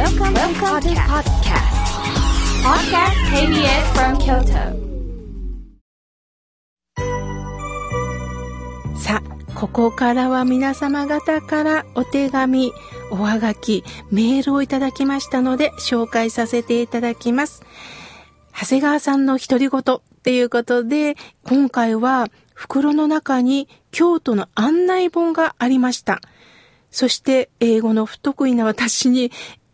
Welcome, Welcome to podcast. Podcast KBS from Kyoto. さあ、ここからは皆様方からお手紙、おはがき、メールをいただきましたので紹介させていただきます。長谷川さんの独り言っていうことで、今回は袋の中に京都の案内本がありました。そして英語の不得意な私に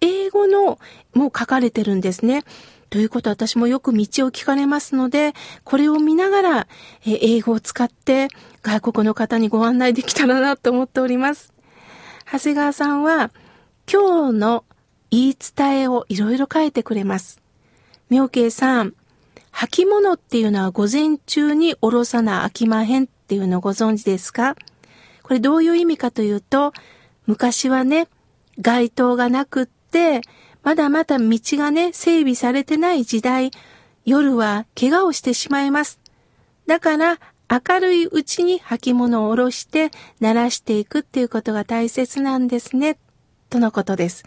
英語のも書かれてるんですね。ということは私もよく道を聞かれますので、これを見ながらえ英語を使って外国の方にご案内できたらなと思っております。長谷川さんは今日の言い伝えをいろいろ書いてくれます。妙慶さん、履物っていうのは午前中におろさなあきまへんっていうのをご存知ですか？これどういう意味かというと、昔はね、街灯がなくっ、まだまだ道がね、整備されてない時代、夜は怪我をしてしまいます。だから、明るいうちに履物を下ろして、鳴らしていくっていうことが大切なんですね、とのことです。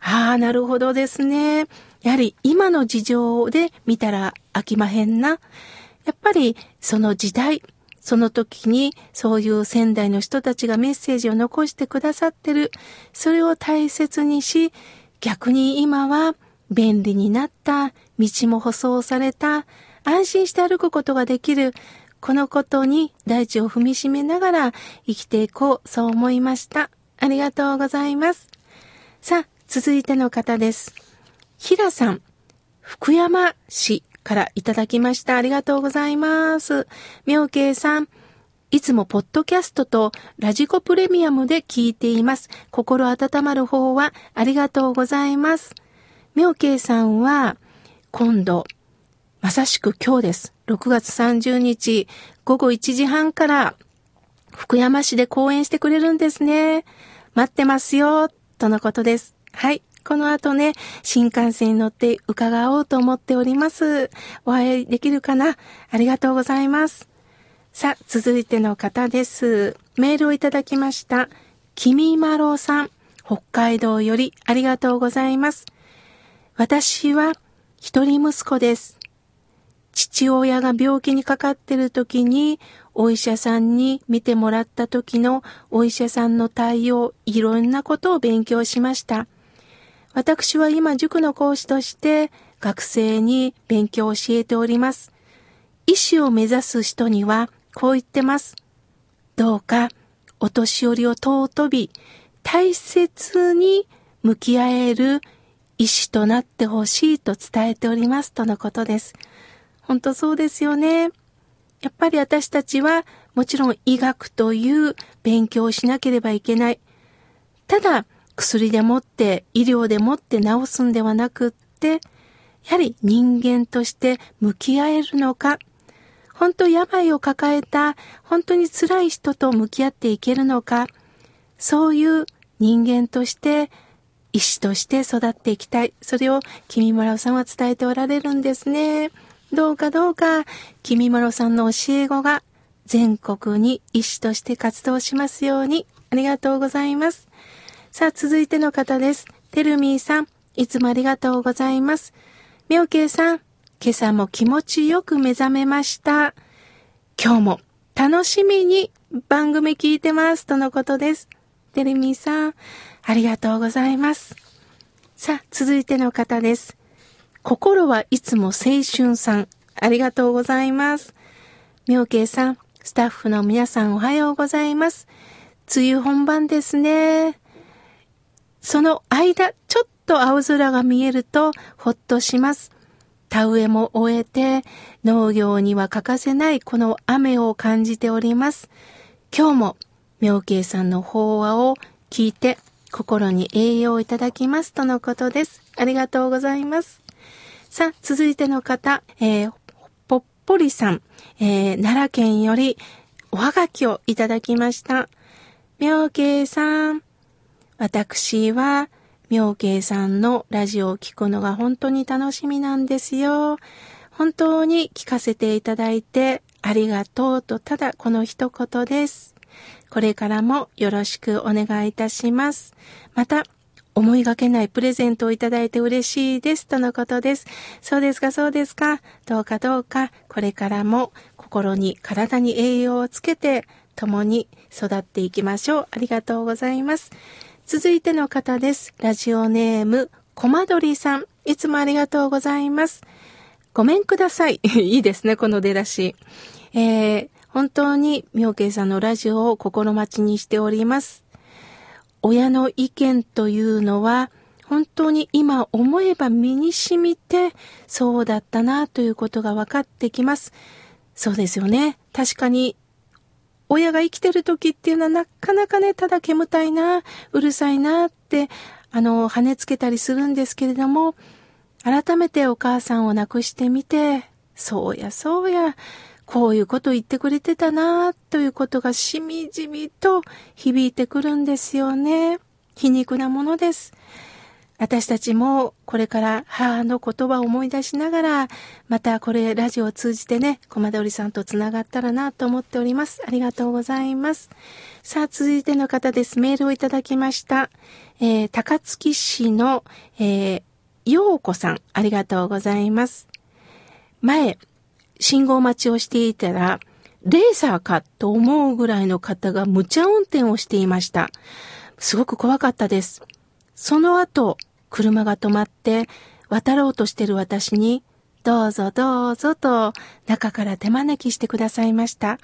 ああ、なるほどですね。やはり今の事情で見たら飽きまへんな。やっぱりその時代、その時にそういう仙台の人たちがメッセージを残してくださってる。それを大切にし、逆に今は便利になった、道も舗装された、安心して歩くことができる、このことに大地を踏みしめながら生きていこう、そう思いました。ありがとうございます。さあ、続いての方です。ひらさん、福山市からいただきました。ありがとうございます。妙慶さん、いつもポッドキャストとラジコプレミアムで聞いています。心温まる方はありがとうございます。妙慶さんは、今度、まさしく今日です。6月30日午後1時半から福山市で講演してくれるんですね。待ってますよ、とのことです。はい。この後ね、新幹線に乗って伺おうと思っております。お会いできるかな？ありがとうございます。さあ、続いての方です。メールをいただきました。きみまろさん、北海道よりありがとうございます。私は一人息子です。父親が病気にかかってる時に、お医者さんに見てもらった時のお医者さんの対応、いろんなことを勉強しました。私は今塾の講師として学生に勉強を教えております。医師を目指す人にはこう言ってます。どうかお年寄りを尊び、大切に向き合える医師となってほしいと伝えておりますとのことです。本当そうですよね。やっぱり私たちはもちろん医学という勉強をしなければいけない。ただ薬でもって医療でもって治すんではなくって、やはり人間として向き合えるのか、本当病を抱えた本当に辛い人と向き合っていけるのか、そういう人間として医師として育っていきたい。それを君村さんは伝えておられるんですね。どうかどうか、君村さんの教え子が全国に医師として活動しますように。ありがとうございます。さあ、続いての方です。てるみーさん、いつもありがとうございます。みょうけいさん、今朝も気持ちよく目覚めました。今日も楽しみに番組聞いてます。とのことです。てるみーさん、ありがとうございます。さあ、続いての方です。心はいつも青春さん、ありがとうございます。妙慶さん、スタッフの皆さんおはようございます。梅雨本番ですね。その間、ちょっと青空が見えるとほっとします。田植えも終えて農業には欠かせないこの雨を感じております。今日も妙慶さんの法話を聞いて心に栄養をいただきますとのことです。ありがとうございます。さあ、続いての方、えー、ぽっぽりさん、えー、奈良県よりおはがきをいただきました。妙慶さん、私は妙慶さんのラジオを聞くのが本当に楽しみなんですよ。本当に聞かせていただいてありがとうとただこの一言です。これからもよろしくお願いいたします。また、思いがけないプレゼントをいただいて嬉しいです。とのことです。そうですか、そうですか。どうかどうか、これからも心に体に栄養をつけて、共に育っていきましょう。ありがとうございます。続いての方です。ラジオネーム、コマドリさん。いつもありがとうございます。ごめんください。いいですね、この出だし。えー、本当に妙慶さんのラジオを心待ちにしております。親の意見というのは、本当に今思えば身に染みて、そうだったなということが分かってきます。そうですよね。確かに、親が生きてる時っていうのはなかなかね、ただ煙たいな、うるさいなって、あの、跳ねつけたりするんですけれども、改めてお母さんを亡くしてみて、そうやそうや、こういうこと言ってくれてたなということがしみじみと響いてくるんですよね。皮肉なものです。私たちもこれから母の言葉を思い出しながら、またこれラジオを通じてね、コマドリさんと繋がったらなと思っております。ありがとうございます。さあ、続いての方です。メールをいただきました。えー、高槻市の、えー、ようこさん、ありがとうございます。前、信号待ちをしていたら、レーサーかと思うぐらいの方が無茶運転をしていました。すごく怖かったです。その後、車が止まって渡ろうとしてる私に、どうぞどうぞと中から手招きしてくださいました。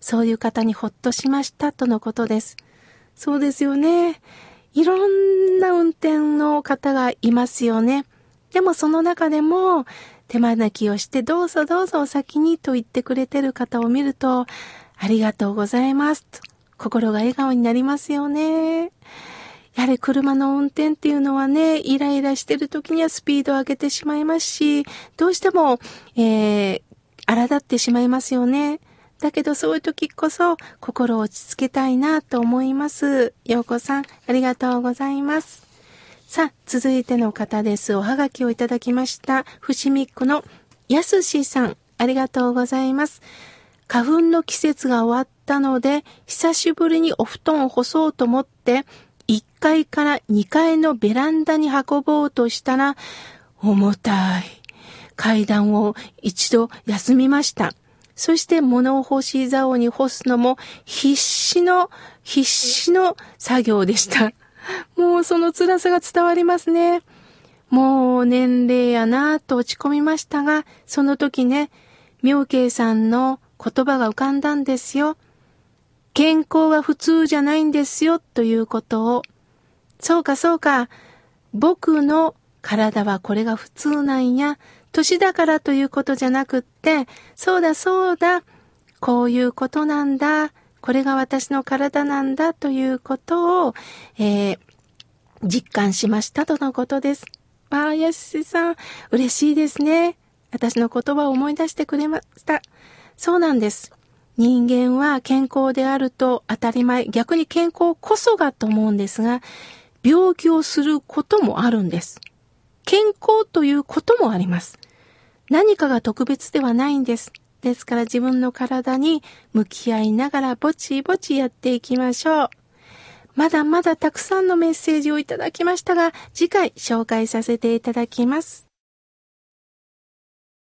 そういう方にほっとしましたとのことです。そうですよね。いろんな運転の方がいますよね。でもその中でも手招きをしてどうぞどうぞお先にと言ってくれてる方を見ると、ありがとうございますと心が笑顔になりますよね。やはり車の運転っていうのはね、イライラしてる時にはスピードを上げてしまいますし、どうしても、えー、荒立ってしまいますよね。だけどそういう時こそ心を落ち着けたいなと思います。ようこさん、ありがとうございます。さあ、続いての方です。おはがきをいただきました。伏見っ子のやすしさん、ありがとうございます。花粉の季節が終わったので、久しぶりにお布団を干そうと思って、1階から2階のベランダに運ぼうとしたら、重たい。階段を一度休みました。そして物干し竿に干すのも必死の、必死の作業でした。もうその辛さが伝わりますね。もう年齢やなぁと落ち込みましたが、その時ね、妙慶さんの言葉が浮かんだんですよ。健康は普通じゃないんですよ、ということを。そうかそうか。僕の体はこれが普通なんや。年だからということじゃなくって、そうだそうだ。こういうことなんだ。これが私の体なんだということを、えー、実感しましたとのことです。ああ、やしさん、嬉しいですね。私の言葉を思い出してくれました。そうなんです。人間は健康であると当たり前、逆に健康こそがと思うんですが、病気をすることもあるんです。健康ということもあります。何かが特別ではないんです。ですから自分の体に向き合いながらぼちぼちやっていきましょう。まだまだたくさんのメッセージをいただきましたが、次回紹介させていただきます。